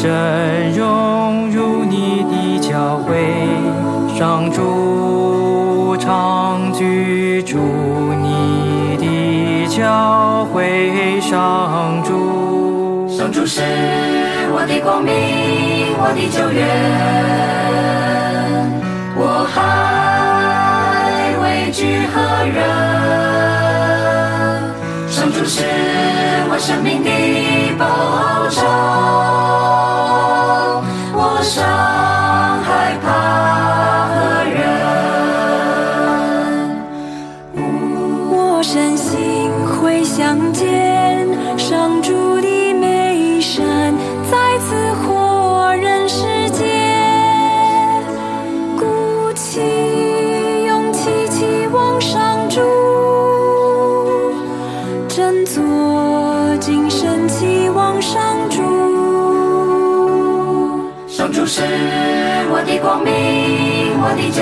更深融入你的教会，上主常居住你的教会，上主。上主是我的光明，我的救援，我还畏惧何人？生命的保障，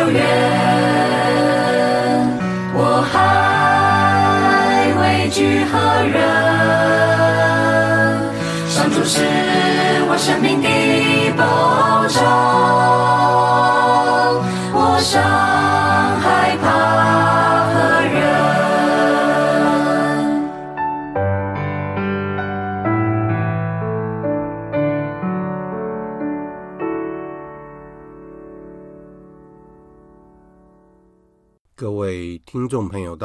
我的救援，我还畏惧何人？上主是我生命的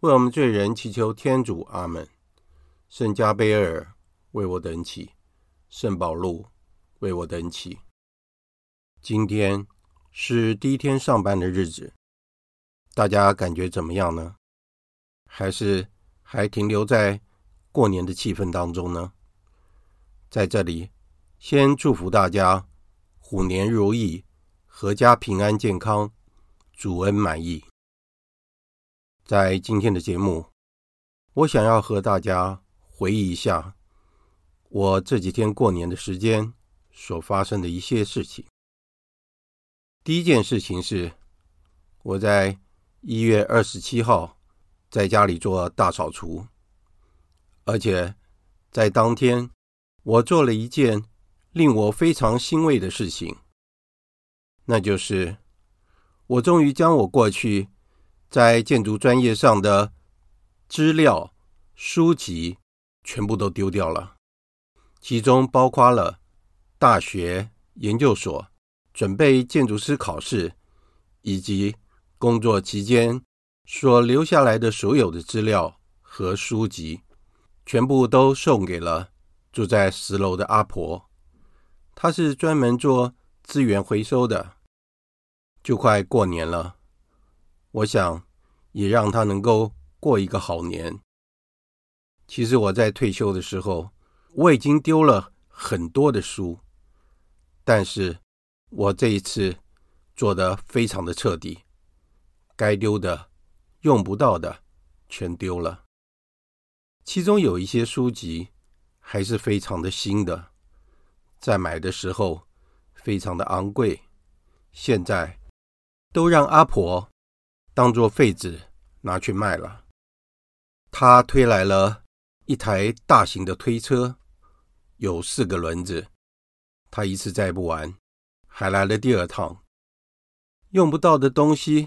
为我们罪人祈求天主，阿门。圣加贝尔为我等祈，圣保禄为我等祈。今天是第一天上班的日子，大家感觉怎么样呢？还是还停留在过年的气氛当中呢？在这里，先祝福大家虎年如意，阖家平安健康，主恩满溢。在今天的节目，我想要和大家回忆一下我这几天过年的时间所发生的一些事情。第一件事情是，我在一月二十七号在家里做大扫除，而且在当天，我做了一件令我非常欣慰的事情，那就是我终于将我过去。在建筑专业上的资料、书籍全部都丢掉了，其中包括了大学、研究所准备建筑师考试，以及工作期间所留下来的所有的资料和书籍，全部都送给了住在十楼的阿婆。她是专门做资源回收的。就快过年了，我想也让他能够过一个好年。其实我在退休的时候，我已经丢了很多的书，但是我这一次做的非常的彻底，该丢的、用不到的全丢了。其中有一些书籍还是非常的新的，在买的时候非常的昂贵，现在都让阿婆当做废纸拿去卖了。他推来了一台大型的推车，有四个轮子，他一次载不完，还来了第二趟。用不到的东西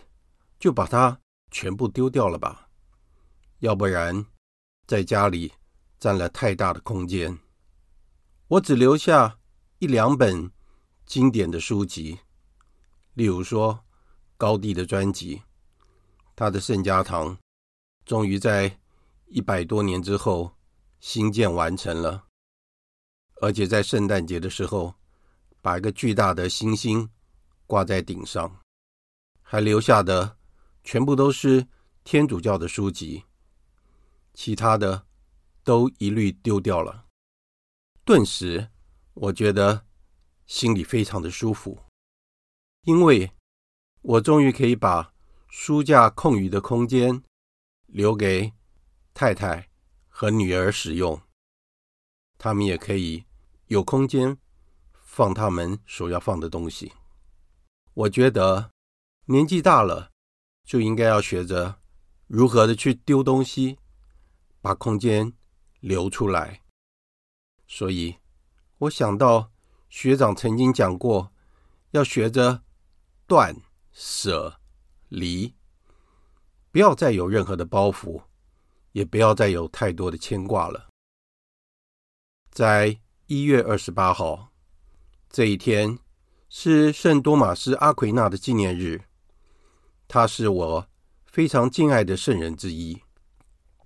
就把它全部丢掉了吧，要不然在家里占了太大的空间。我只留下一两本经典的书籍，例如说高地的专辑，他的圣家堂终于在一百多年之后新建完成了。而且在圣诞节的时候，把一个巨大的星星挂在顶上，还留下的全部都是天主教的书籍，其他的都一律丢掉了。顿时，我觉得心里非常的舒服，因为我终于可以把书架空余的空间留给太太和女儿使用，他们也可以。有空间放他们所要放的东西。我觉得年纪大了，就应该要学着如何的去丢东西，把空间留出来。所以，我想到学长曾经讲过，要学着断舍离，不要再有任何的包袱，也不要再有太多的牵挂了。在一月二十八号，这一天是圣多玛斯阿奎那的纪念日。他是我非常敬爱的圣人之一，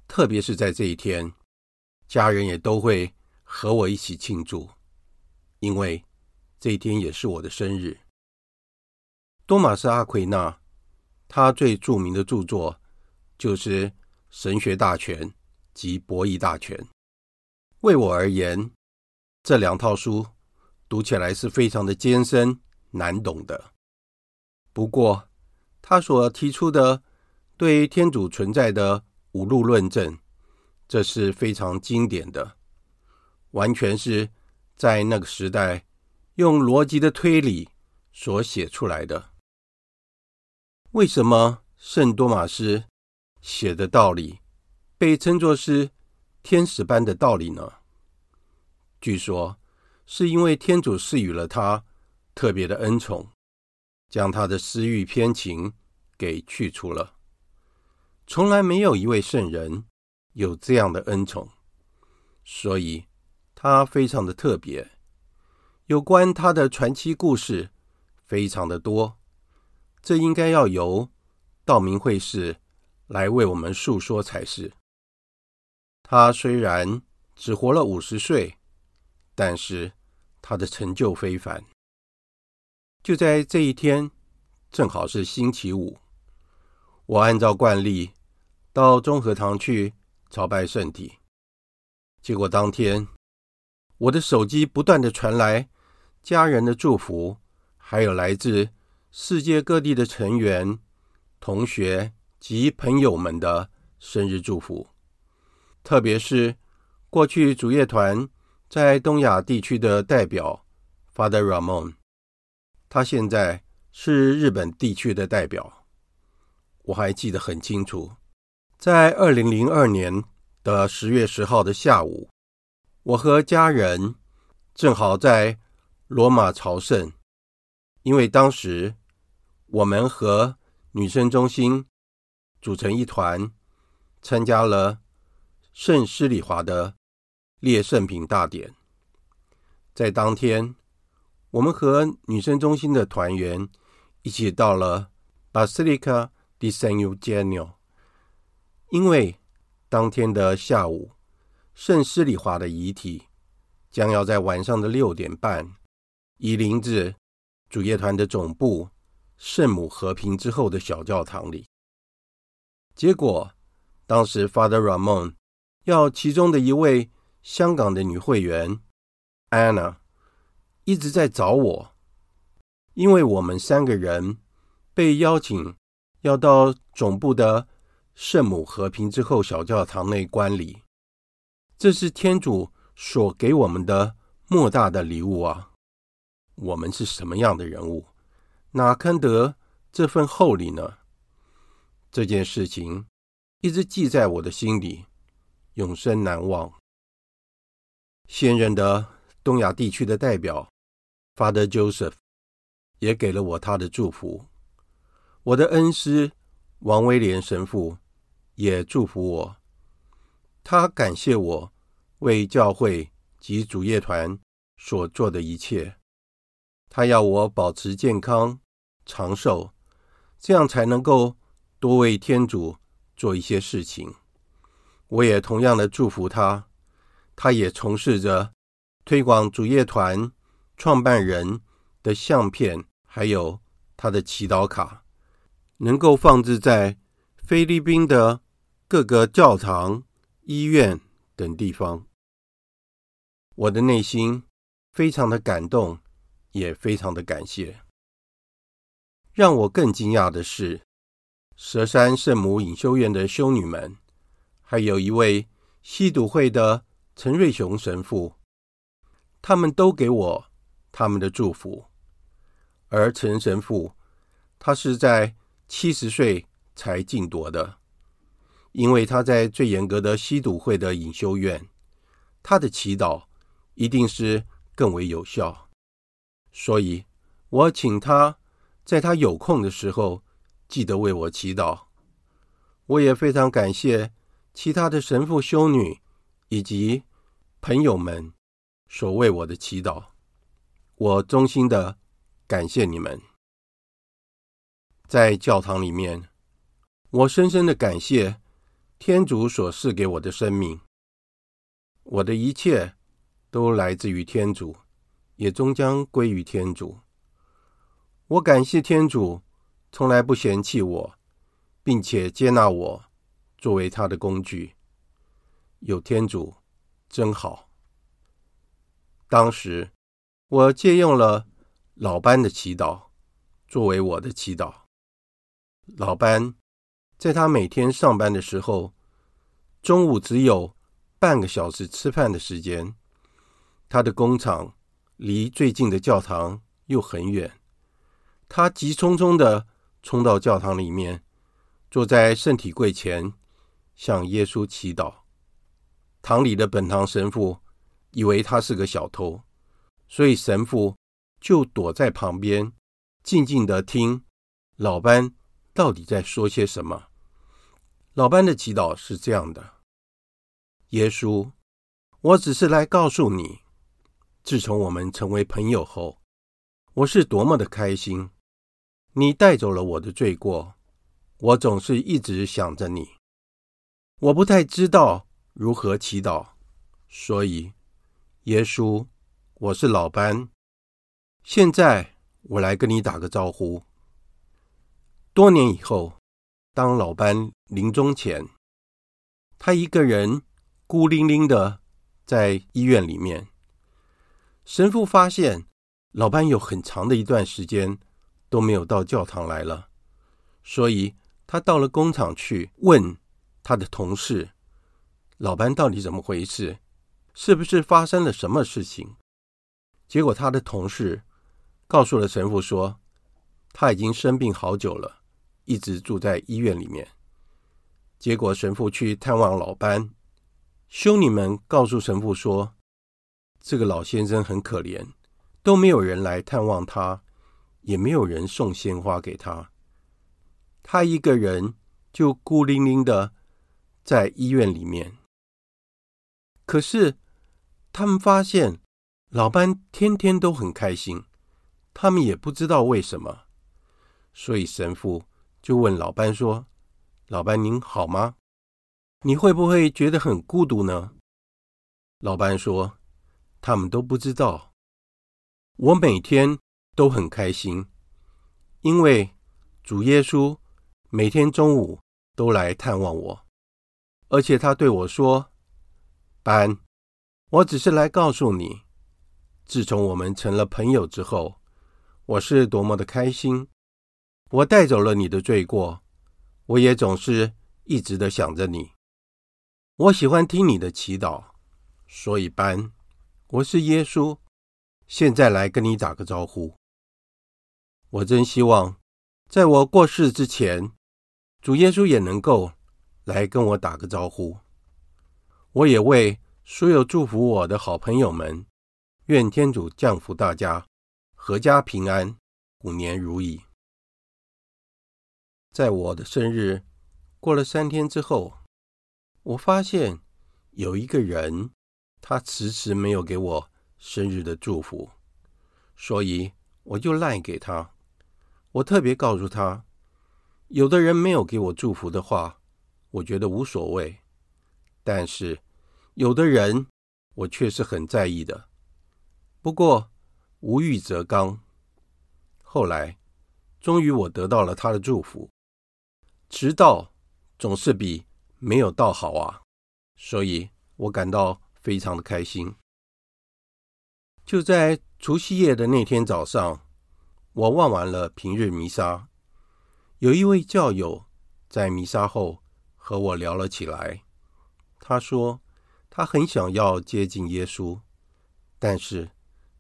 特别是在这一天，家人也都会和我一起庆祝，因为这一天也是我的生日。多玛斯阿奎那，他最著名的著作就是《神学大全》及《博弈大全》。为我而言，这两套书读起来是非常的艰深难懂的。不过，他所提出的对天主存在的五路论证，这是非常经典的，完全是在那个时代用逻辑的推理所写出来的。为什么圣多玛斯写的道理被称作是天使般的道理呢？据说是因为天主赐予了他特别的恩宠，将他的私欲偏情给去除了。从来没有一位圣人有这样的恩宠，所以他非常的特别。有关他的传奇故事非常的多，这应该要由道明会士来为我们述说才是。他虽然只活了五十岁。但是他的成就非凡。就在这一天，正好是星期五，我按照惯例到中和堂去朝拜圣体。结果当天，我的手机不断地传来家人的祝福，还有来自世界各地的成员、同学及朋友们的生日祝福，特别是过去主乐团。在东亚地区的代表 Father Ramon，他现在是日本地区的代表。我还记得很清楚，在二零零二年的十月十号的下午，我和家人正好在罗马朝圣，因为当时我们和女生中心组成一团，参加了圣施礼华的。列圣品大典，在当天我们和女生中心的团员一起到了 Basilica di San Eugenio，因为当天的下午，圣施礼华的遗体将要在晚上的六点半移灵至主业团的总部圣母和平之后的小教堂里。结果，当时 Father Ramon 要其中的一位香港的女会员 Anna 一直在找我，因为我们三个人被邀请要到总部的圣母和平之后小教堂内观礼。这是天主所给我们的莫大的礼物啊！我们是什么样的人物，哪堪得这份厚礼呢？这件事情一直记在我的心里，永生难忘。现任的东亚地区的代表 Father Joseph 也给了我他的祝福，我的恩师王威廉神父也祝福我。他感谢我为教会及主业团所做的一切，他要我保持健康长寿，这样才能够多为天主做一些事情。我也同样的祝福他，他也从事着推广主业团创办人的相片，还有他的祈祷卡，能够放置在菲律宾的各个教堂。医院等地方，我的内心非常的感动，也非常的感谢。让我更惊讶的是，蛇山圣母隐修院的修女们，还有一位西笃会的陈瑞雄神父，他们都给我他们的祝福。而陈神父，他是在七十岁才晋铎的。因为他在最严格的西笃会的隐修院，他的祈祷一定是更为有效，所以我请他在他有空的时候记得为我祈祷。我也非常感谢其他的神父、修女以及朋友们所为我的祈祷，我衷心的感谢你们。在教堂里面，我深深的感谢。天主所赐给我的生命，我的一切都来自于天主，也终将归于天主。我感谢天主从来不嫌弃我，并且接纳我作为他的工具。有天主真好。当时我借用了老班的祈祷作为我的祈祷。老班。在他每天上班的时候，中午只有半个小时吃饭的时间。他的工厂离最近的教堂又很远，他急匆匆地冲到教堂里面，坐在圣体柜前，向耶稣祈祷。堂里的本堂神父以为他是个小偷，所以神父就躲在旁边，静静地听老班。到底在说些什么？老班的祈祷是这样的：耶稣，我只是来告诉你，自从我们成为朋友后，我是多么的开心。你带走了我的罪过，我总是一直想着你。我不太知道如何祈祷，所以，耶稣，我是老班。现在我来跟你打个招呼。多年以后，当老班临终前，他一个人孤零零的在医院里面。神父发现老班有很长的一段时间都没有到教堂来了，所以他到了工厂去问他的同事：“老班到底怎么回事？是不是发生了什么事情？”结果他的同事告诉了神父说：“他已经生病好久了。”一直住在医院里面，结果神父去探望老班，修女们告诉神父说：“这个老先生很可怜，都没有人来探望他，也没有人送鲜花给他，他一个人就孤零零的在医院里面。可是他们发现老班天天都很开心，他们也不知道为什么。所以神父就问老班说：“老班您好吗？你会不会觉得很孤独呢？”老班说：“他们都不知道，我每天都很开心，因为主耶稣每天中午都来探望我，而且他对我说：‘班，我只是来告诉你，自从我们成了朋友之后，我是多么的开心。我带走了你的罪过，我也总是一直的想着你。我喜欢听你的祈祷。’”所以，班，我是耶稣，现在来跟你打个招呼。我真希望，在我过世之前，主耶稣也能够来跟我打个招呼。我也为所有祝福我的好朋友们，愿天主降福大家，阖家平安，虎年如意。在我的生日过了三天之后，我发现有一个人。他迟迟没有给我生日的祝福，所以我就赖给他。我特别告诉他，有的人没有给我祝福的话，我觉得无所谓；但是有的人，我却是很在意的。不过无欲则刚。后来，终于我得到了他的祝福。迟到总是比没有到好啊，所以我感到。非常的开心。就在除夕夜的那天早上，我望完了平日弥撒，有一位教友在弥撒后和我聊了起来。他说他很想要接近耶稣，但是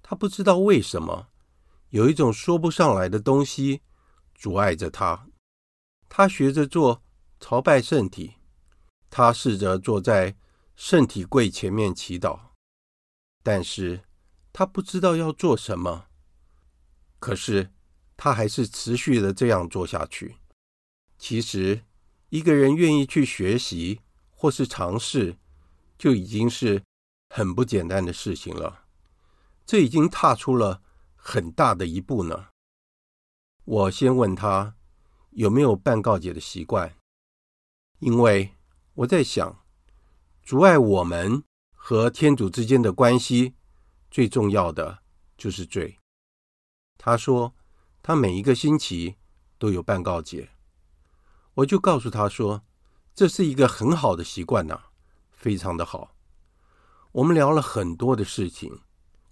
他不知道为什么有一种说不上来的东西阻碍着他。他学着做朝拜圣体，他试着坐在。圣体柜前面祈祷，但是他不知道要做什么。可是他还是持续的这样做下去。其实，一个人愿意去学习或是尝试，就已经是很不简单的事情了。这已经踏出了很大的一步呢。我先问他有没有办告解的习惯，因为我在想。阻碍我们和天主之间的关系，最重要的就是罪。他说，他每一个星期都有办告解。我就告诉他说，这是一个很好的习惯呐，非常的好。我们聊了很多的事情，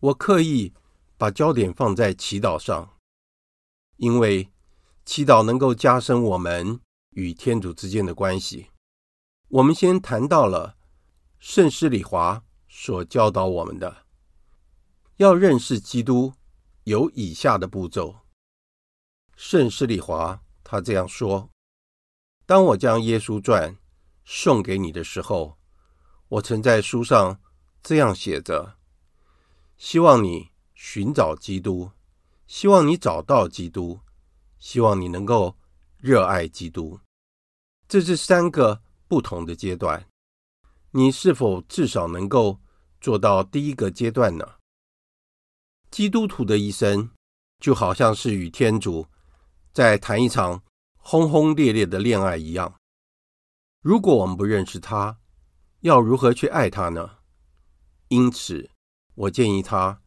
我刻意把焦点放在祈祷上，因为祈祷能够加深我们与天主之间的关系。我们先谈到了。圣施礼华所教导我们的，要认识基督，有以下的步骤。圣施利华他这样说：“当我将耶稣传送给你的时候，我曾在书上这样写着：希望你寻找基督，希望你找到基督，希望你能够热爱基督。这是三个不同的阶段。”你是否至少能够做到第一个阶段呢？基督徒的一生就好像是与天主在谈一场轰轰烈烈的恋爱一样。如果我们不认识他，要如何去爱他呢？因此，我建议他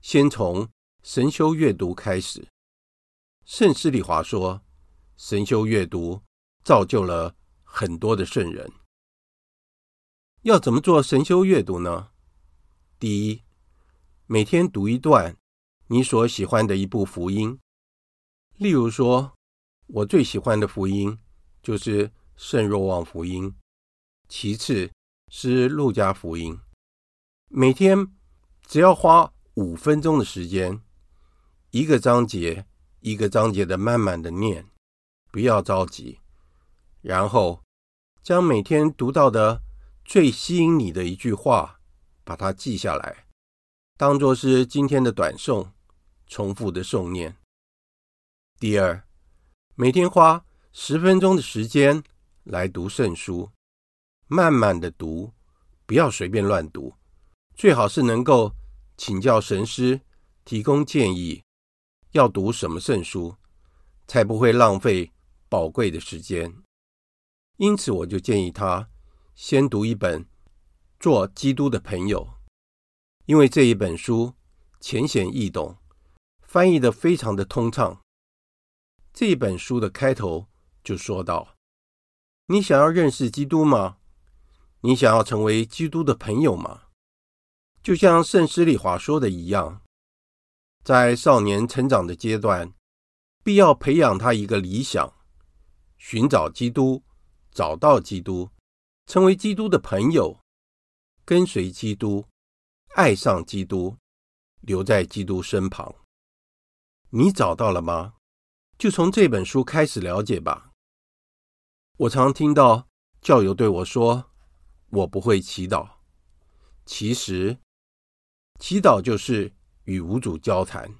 先从神修阅读开始。圣施礼华说，神修阅读造就了很多的圣人。要怎么做神修阅读呢？第一，每天读一段你所喜欢的一部福音。例如说，我最喜欢的福音就是圣若望福音，其次是路加福音。每天只要花五分钟的时间，一个章节一个章节的慢慢的念，不要着急，然后将每天读到的。最吸引你的一句话，把它记下来，当做是今天的短诵，重复的诵念。第二，每天花十分钟的时间来读圣书，慢慢的读，不要随便乱读，最好是能够请教神师，提供建议，要读什么圣书，才不会浪费宝贵的时间。因此，我就建议他先读一本《做基督的朋友》，因为这一本书浅显易懂，翻译的非常的通畅。这一本书的开头就说道：“你想要认识基督吗？你想要成为基督的朋友吗？就像圣施礼华说的一样。”在少年成长的阶段，必要培养他一个理想，寻找基督，找到基督，成为基督的朋友，跟随基督，爱上基督，留在基督身旁。你找到了吗？就从这本书开始了解吧。我常听到教友对我说：“我不会祈祷。”其实，祈祷就是。与无主交谈，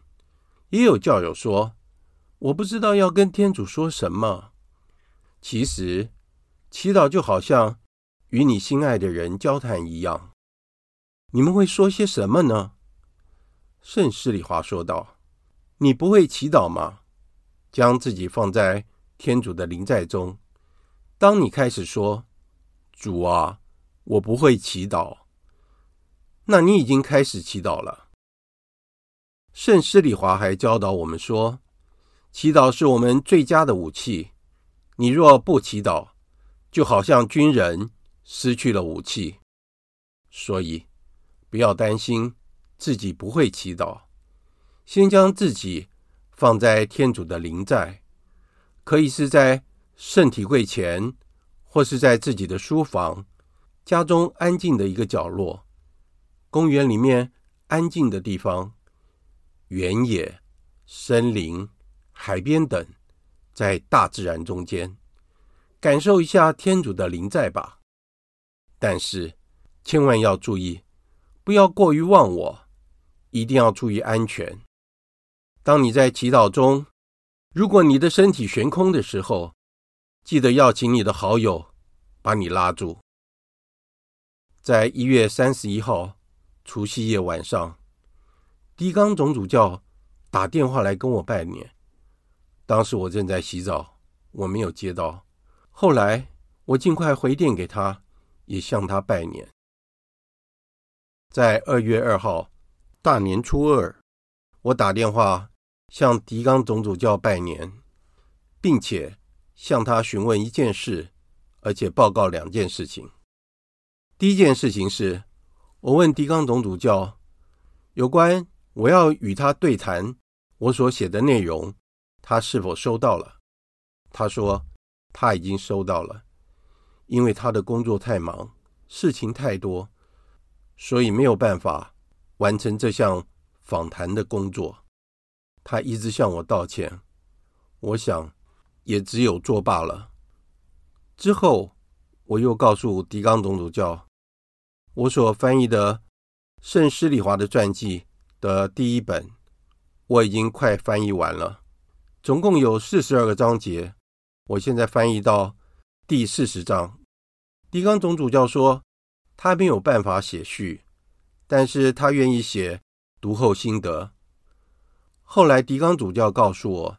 也有教友说：“我不知道要跟天主说什么。”其实，祈祷就好像与你心爱的人交谈一样。你们会说些什么呢？圣施礼华说道：“你不会祈祷吗？将自己放在天主的临在中。当你开始说‘主啊，我不会祈祷’，那你已经开始祈祷了。”圣施礼华还教导我们说，祈祷是我们最佳的武器。你若不祈祷，就好像军人失去了武器。所以，不要担心自己不会祈祷，先将自己放在天主的灵在，可以是在圣体柜前，或是在自己的书房、家中安静的一个角落、公园里面安静的地方。原野、森林、海边等，在大自然中间，感受一下天主的灵在吧。但是，千万要注意，不要过于忘我，一定要注意安全。当你在祈祷中，如果你的身体悬空的时候，记得要请你的好友把你拉住。在一月三十一号除夕夜晚上。狄刚总主教打电话来跟我拜年，当时我正在洗澡，我没有接到。后来我尽快回电给他，也向他拜年。在二月二号大年初二，我打电话向狄刚总主教拜年，并且向他询问一件事，而且报告两件事情。第一件事情是，我问狄刚总主教有关。我要与他对谈，我所写的内容，他是否收到了？他说他已经收到了，因为他的工作太忙，事情太多，所以没有办法完成这项访谈的工作。他一直向我道歉，我想也只有作罢了。之后，我又告诉狄刚总主教，我所翻译的圣施礼华的传记。的第一本，我已经快翻译完了，总共有四十二个章节，我现在翻译到第四十章。狄刚总主教说他没有办法写序，但是他愿意写读后心得。后来狄刚主教告诉我，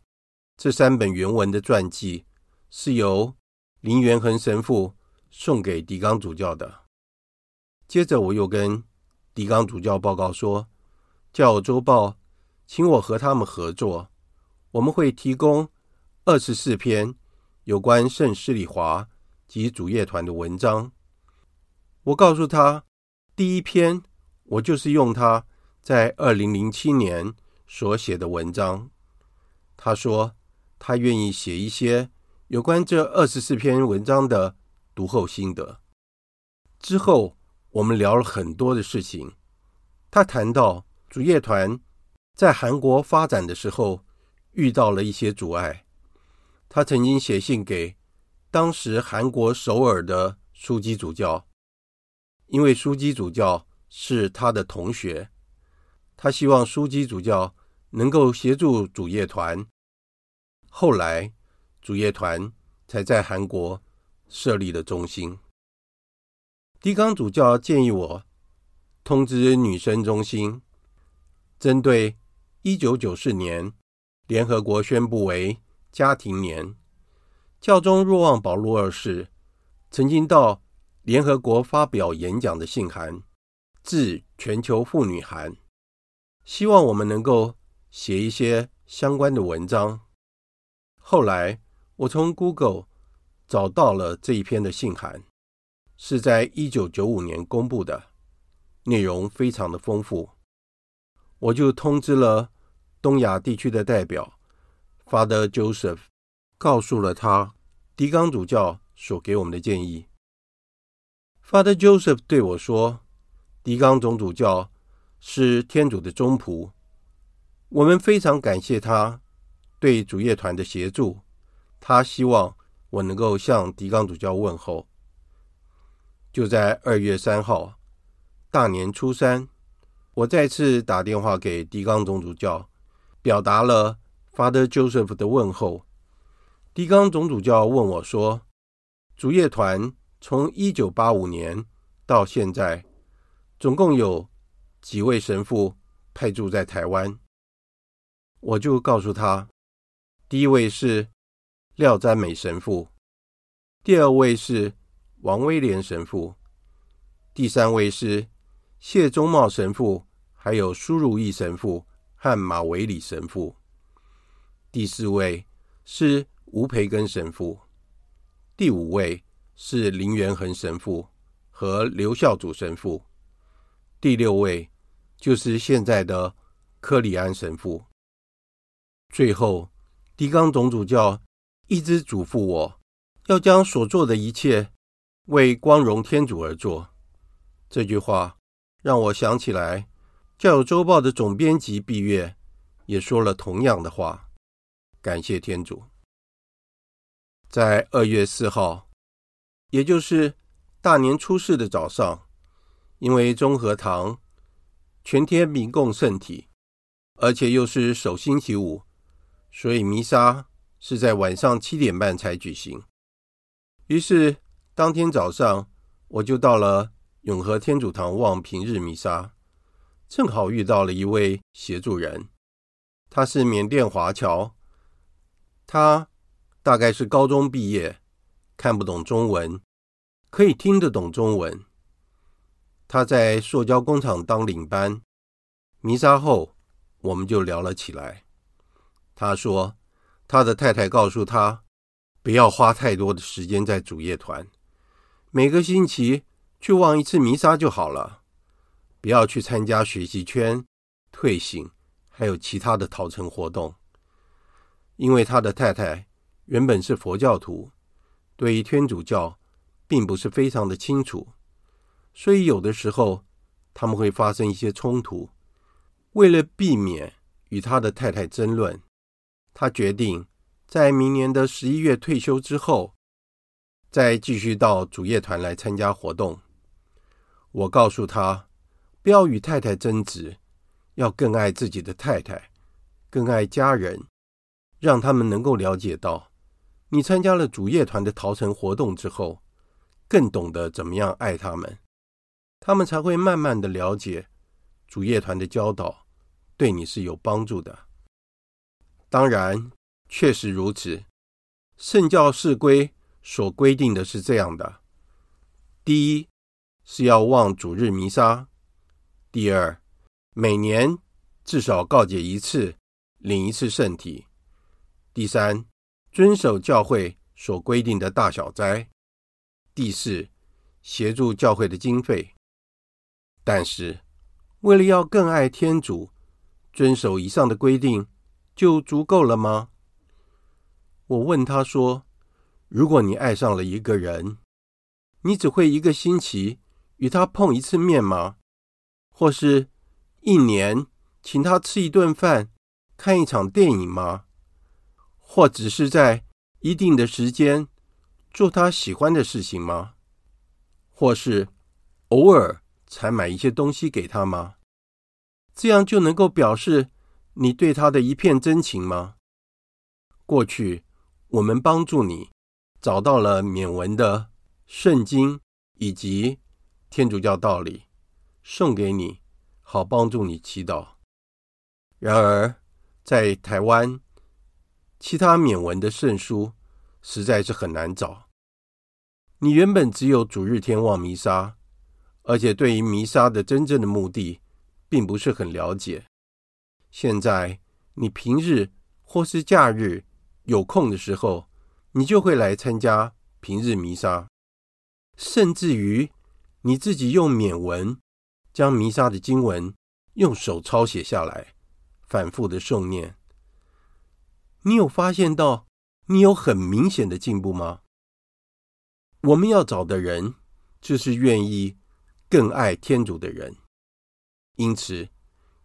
这三本原文的传记是由林元恒神父送给狄刚主教的。接着我又跟狄刚主教报告说。教友周报，请我和他们合作，我们会提供二十四篇有关圣施礼华及主业团的文章。我告诉他，第一篇我就是用他在二零零七年所写的文章。他说他愿意写一些有关这二十四篇文章的读后心得。之后我们聊了很多的事情，他谈到。主业团在韩国发展的时候遇到了一些阻碍。他曾经写信给当时韩国首尔的书记主教，因为书记主教是他的同学，他希望书记主教能够协助主业团。后来，主业团才在韩国设立了中心。狄刚主教建议我通知女生中心。针对一九九四年联合国宣布为家庭年。教宗若望保禄二世曾经到联合国发表演讲的信函，致全球妇女函，希望我们能够写一些相关的文章。后来我从 Google 找到了这一篇的信函，是在一九九五年公布的，内容非常的丰富。我就通知了东亚地区的代表 Father Joseph，告诉了他狄刚主教所给我们的建议。Father Joseph 对我说：“狄刚总主教是天主的忠仆，我们非常感谢他对主业团的协助。他希望我能够向狄刚主教问候。”就在二月三号，大年初三。我再次打电话给狄刚总主教，表达了 Father Joseph 的问候。狄刚总主教问我说：“主业团从一九八五年到现在，总共有几位神父派驻在台湾？”我就告诉他，第一位是廖占美神父，第二位是王威廉神父，第三位是。谢忠茂神父，还有苏如意神父和马维里神父。第四位是吴培根神父，第五位是林元恒神父和刘孝祖神父，第六位就是现在的柯里安神父。最后，狄刚总主教一直嘱咐我，要将所做的一切为光荣天主而做。这句话。让我想起来，教友周报的总编辑毕月也说了同样的话。感谢天主，在二月四号，也就是大年初四的早上，因为中和堂全天民共圣体，而且又是首星期五，所以弥撒是在晚上七点半才举行。于是当天早上，我就到了。永和天主堂望平日弥撒，正好遇到了一位协助人，他是缅甸华侨，他大概是高中毕业，看不懂中文，可以听得懂中文。他在塑胶工厂当领班，弥撒后我们就聊了起来。他说，他的太太告诉他，不要花太多的时间在主业团，每个星期。去望一次弥撒就好了，不要去参加学习圈、退省，还有其他的陶成活动。因为他的太太原本是佛教徒，对于天主教并不是非常的清楚，所以有的时候他们会发生一些冲突。为了避免与他的太太争论，他决定在明年的十一月退休之后，再继续到主业团来参加活动。我告诉他，不要与太太争执，要更爱自己的太太，更爱家人，让他们能够了解到，你参加了主业团的陶成活动之后，更懂得怎么样爱他们，他们才会慢慢的了解主业团的教导对你是有帮助的。当然，确实如此，圣教释规所规定的是这样的：第一。是要望主日弥撒。第二，每年至少告解一次，领一次圣体。第三，遵守教会所规定的大小斋。第四，协助教会的经费。但是，为了要更爱天主，遵守以上的规定就足够了吗？我问他说：“如果你爱上了一个人，你只会一个星期。”与他碰一次面吗？或是一年请他吃一顿饭、看一场电影吗？或只是在一定的时间做他喜欢的事情吗？或是偶尔才买一些东西给他吗？这样就能够表示你对他的一片真情吗？过去我们帮助你找到了缅文的圣经以及。天主教道理送给你，好帮助你祈祷。然而，在台湾其他缅文的圣书实在是很难找。你原本只有主日天望弥撒，而且对于弥撒的真正的目的，并不是很了解。现在你平日或是假日有空的时候，你就会来参加平日弥撒，甚至于你自己用缅文将弥撒的经文用手抄写下来，反复的诵念。你有发现到你有很明显的进步吗？我们要找的人，就是愿意更爱天主的人，因此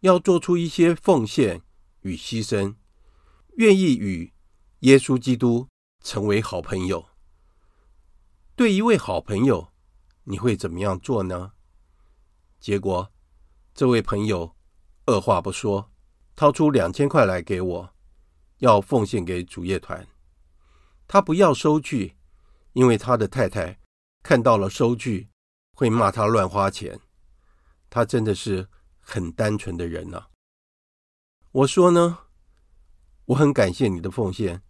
要做出一些奉献与牺牲，愿意与耶稣基督成为好朋友。对一位好朋友，你会怎么样做呢？结果，这位朋友二话不说，掏出两千块来给我。要奉献给主业团，他不要收据，因为他的太太看到了收据会骂他乱花钱。他真的是很单纯的人呐。我说呢，我很感谢你的奉献，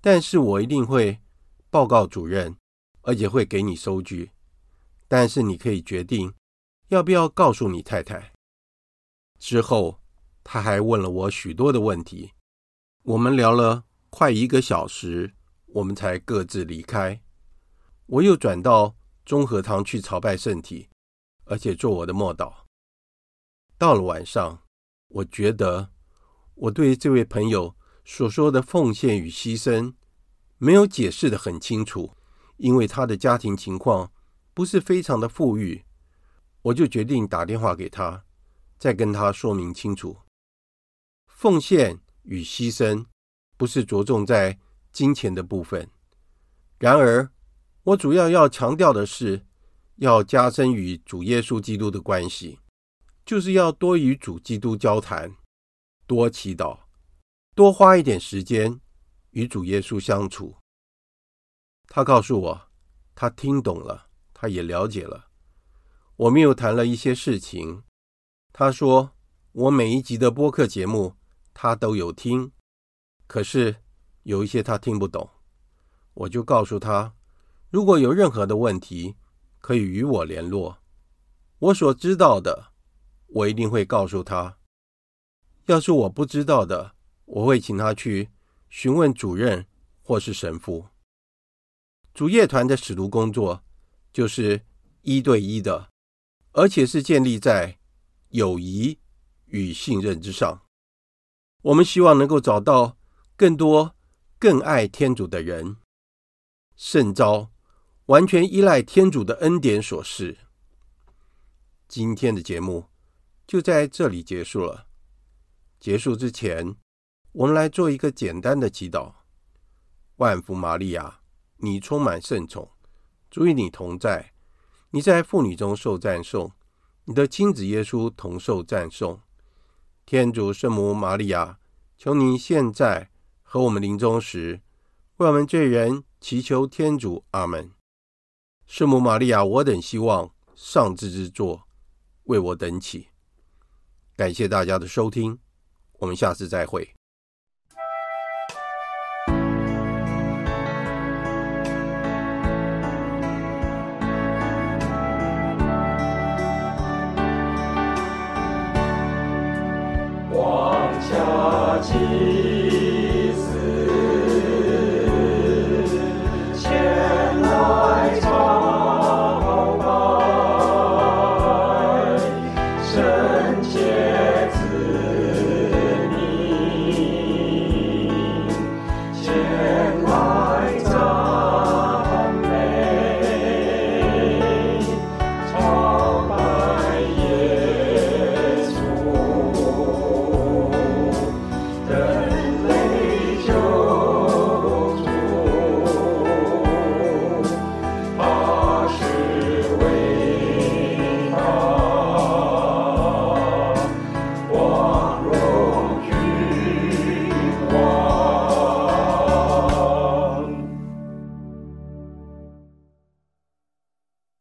但是我一定会报告主任，而且会给你收据。但是你可以决定要不要告诉你太太。之后他还问了我许多的问题。我们聊了快一个小时，我们才各自离开。我又转到中和堂去朝拜圣体，而且做我的默祷。到了晚上，我觉得我对这位朋友所说的奉献与牺牲没有解释得很清楚，因为他的家庭情况不是非常的富裕。我就决定打电话给他，再跟他说明清楚奉献。与牺牲不是着重在金钱的部分，然而我主要要强调的是，要加深与主耶稣基督的关系，就是要多与主基督交谈，多祈祷，多花一点时间与主耶稣相处。他告诉我，他听懂了，他也了解了。我们又谈了一些事情。他说，我每一集的播客节目。他都有听，可是有一些他听不懂，我就告诉他，如果有任何的问题，可以与我联络。我所知道的，我一定会告诉他。要是我不知道的，我会请他去询问主任或是神父。主业团的使徒工作就是一对一的，而且是建立在友谊与信任之上。我们希望能够找到更多更爱天主的人，圣召完全依赖天主的恩典所示。今天的节目就在这里结束了。结束之前，我们来做一个简单的祈祷：万福玛利亚，你充满圣宠，主与你同在，你在妇女中受赞颂，你的亲子耶稣同受赞颂。天主圣母玛利亚，求您现在和我们临终时，为我们罪人祈求天主。阿门。圣母玛利亚，我等希望上至之作，为我等祈。感谢大家的收听，我们下次再会。知